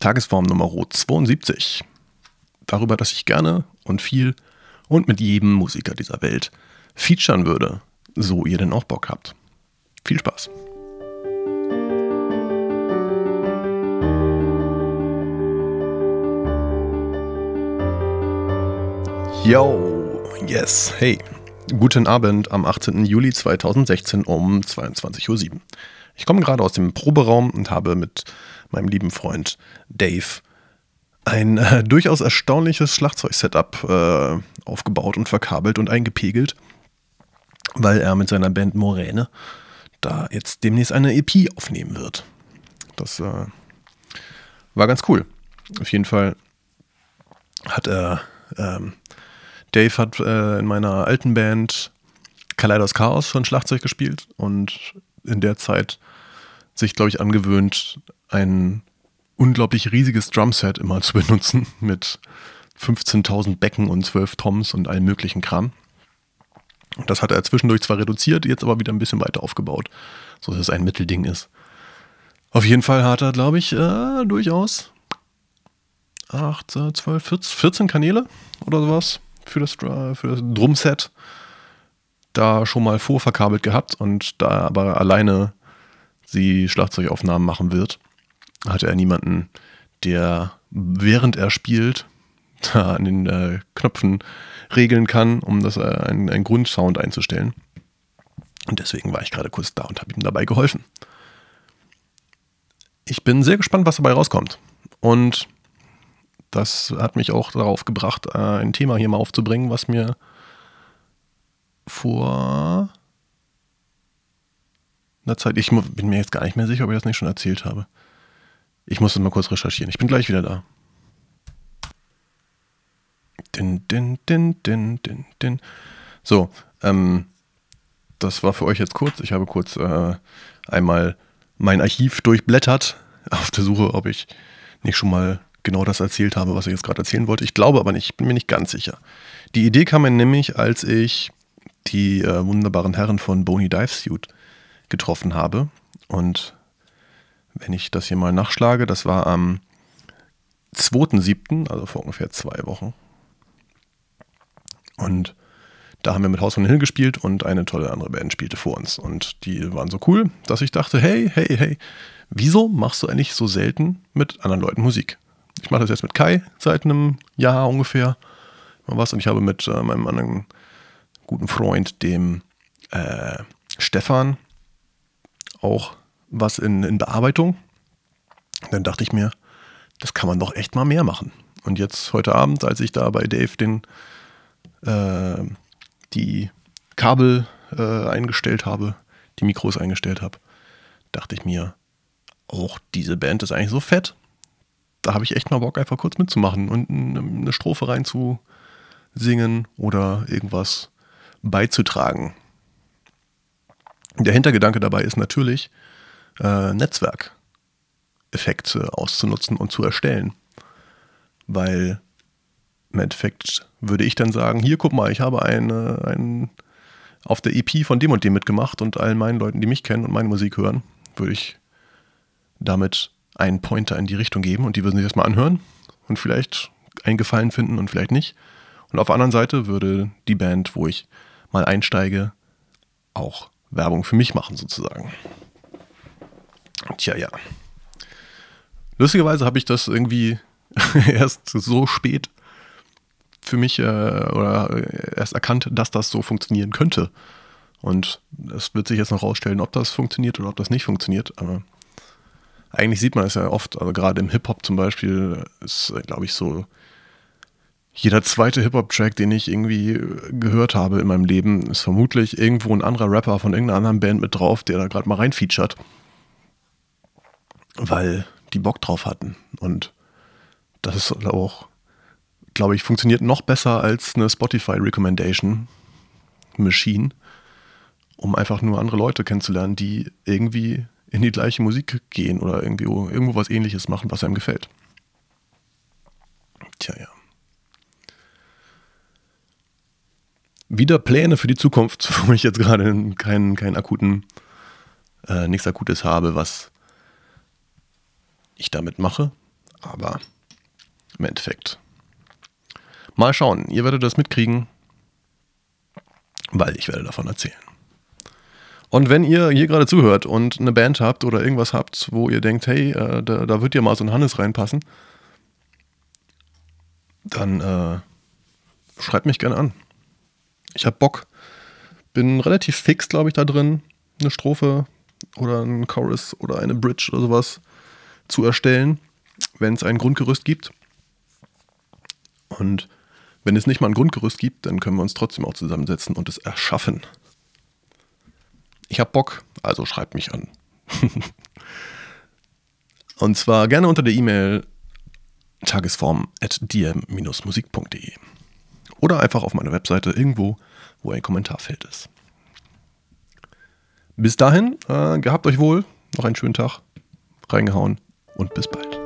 Tagesform Nummer 72. Darüber, dass ich gerne und viel und mit jedem Musiker dieser Welt featuren würde, so ihr denn auch Bock habt. Viel Spaß! Yo, yes, hey. Guten Abend am 18. Juli 2016 um 22.07 Uhr. Ich komme gerade aus dem Proberaum und habe mit meinem lieben Freund Dave ein äh, durchaus erstaunliches Schlagzeug-Setup äh, aufgebaut und verkabelt und eingepegelt, weil er mit seiner Band Moräne da jetzt demnächst eine EP aufnehmen wird. Das äh, war ganz cool. Auf jeden Fall hat er, ähm, Dave hat äh, in meiner alten Band Kaleidos Chaos schon Schlagzeug gespielt und in der Zeit sich, glaube ich, angewöhnt, ein unglaublich riesiges Drumset immer zu benutzen mit 15.000 Becken und 12 Toms und allem möglichen Kram. Das hat er zwischendurch zwar reduziert, jetzt aber wieder ein bisschen weiter aufgebaut, so dass es ein Mittelding ist. Auf jeden Fall hat er, glaube ich, äh, durchaus 8, 12, 14, 14 Kanäle oder sowas für das, für das Drumset da schon mal vorverkabelt gehabt und da aber alleine sie Schlagzeugaufnahmen machen wird, hatte er niemanden, der während er spielt da an den äh, Knöpfen regeln kann, um das äh, einen, einen Grundsound einzustellen. Und deswegen war ich gerade kurz da und habe ihm dabei geholfen. Ich bin sehr gespannt, was dabei rauskommt. Und das hat mich auch darauf gebracht, äh, ein Thema hier mal aufzubringen, was mir vor einer Zeit, ich bin mir jetzt gar nicht mehr sicher, ob ich das nicht schon erzählt habe. Ich muss das mal kurz recherchieren. Ich bin gleich wieder da. Din, din, din, din, din, din. So, ähm, das war für euch jetzt kurz. Ich habe kurz äh, einmal mein Archiv durchblättert, auf der Suche, ob ich nicht schon mal genau das erzählt habe, was ich jetzt gerade erzählen wollte. Ich glaube aber nicht, ich bin mir nicht ganz sicher. Die Idee kam mir nämlich, als ich die äh, wunderbaren Herren von Bony Dive Suit getroffen habe. Und wenn ich das hier mal nachschlage, das war am 2.7., also vor ungefähr zwei Wochen. Und da haben wir mit Haus von Hill gespielt und eine tolle andere Band spielte vor uns. Und die waren so cool, dass ich dachte, hey, hey, hey, wieso machst du eigentlich so selten mit anderen Leuten Musik? Ich mache das jetzt mit Kai seit einem Jahr ungefähr. Was, und ich habe mit äh, meinem anderen guten Freund, dem äh, Stefan, auch was in, in Bearbeitung. Dann dachte ich mir, das kann man doch echt mal mehr machen. Und jetzt heute Abend, als ich da bei Dave den äh, die Kabel äh, eingestellt habe, die Mikros eingestellt habe, dachte ich mir, auch diese Band ist eigentlich so fett. Da habe ich echt mal Bock, einfach kurz mitzumachen und eine Strophe reinzusingen oder irgendwas beizutragen. Der Hintergedanke dabei ist natürlich, äh, Netzwerkeffekte auszunutzen und zu erstellen. Weil im Endeffekt würde ich dann sagen, hier guck mal, ich habe eine, einen auf der EP von dem und dem mitgemacht und allen meinen Leuten, die mich kennen und meine Musik hören, würde ich damit einen Pointer in die Richtung geben und die würden sich das mal anhören und vielleicht einen Gefallen finden und vielleicht nicht. Und auf der anderen Seite würde die Band, wo ich mal einsteige, auch Werbung für mich machen sozusagen. Tja, ja. Lustigerweise habe ich das irgendwie erst so spät für mich äh, oder erst erkannt, dass das so funktionieren könnte. Und es wird sich jetzt noch rausstellen, ob das funktioniert oder ob das nicht funktioniert. Aber eigentlich sieht man es ja oft, also gerade im Hip-Hop zum Beispiel, ist, glaube ich, so jeder zweite Hip-Hop-Track, den ich irgendwie gehört habe in meinem Leben, ist vermutlich irgendwo ein anderer Rapper von irgendeiner anderen Band mit drauf, der da gerade mal reinfeatured. Weil die Bock drauf hatten. Und das ist auch, glaube ich, funktioniert noch besser als eine Spotify Recommendation Machine, um einfach nur andere Leute kennenzulernen, die irgendwie in die gleiche Musik gehen oder irgendwie irgendwo was ähnliches machen, was einem gefällt. Tja, ja. Wieder Pläne für die Zukunft, wo ich jetzt gerade keinen, keinen akuten, äh, nichts Akutes habe, was ich damit mache. Aber im Endeffekt. Mal schauen, ihr werdet das mitkriegen, weil ich werde davon erzählen. Und wenn ihr hier gerade zuhört und eine Band habt oder irgendwas habt, wo ihr denkt, hey, äh, da, da wird ja mal so ein Hannes reinpassen, dann äh, schreibt mich gerne an. Ich habe Bock. Bin relativ fix, glaube ich, da drin, eine Strophe oder einen Chorus oder eine Bridge oder sowas zu erstellen, wenn es ein Grundgerüst gibt. Und wenn es nicht mal ein Grundgerüst gibt, dann können wir uns trotzdem auch zusammensetzen und es erschaffen. Ich habe Bock, also schreibt mich an. und zwar gerne unter der E-Mail tagesform.dm-musik.de oder einfach auf meiner Webseite irgendwo, wo ein Kommentarfeld ist. Bis dahin, äh, gehabt euch wohl, noch einen schönen Tag, reingehauen und bis bald.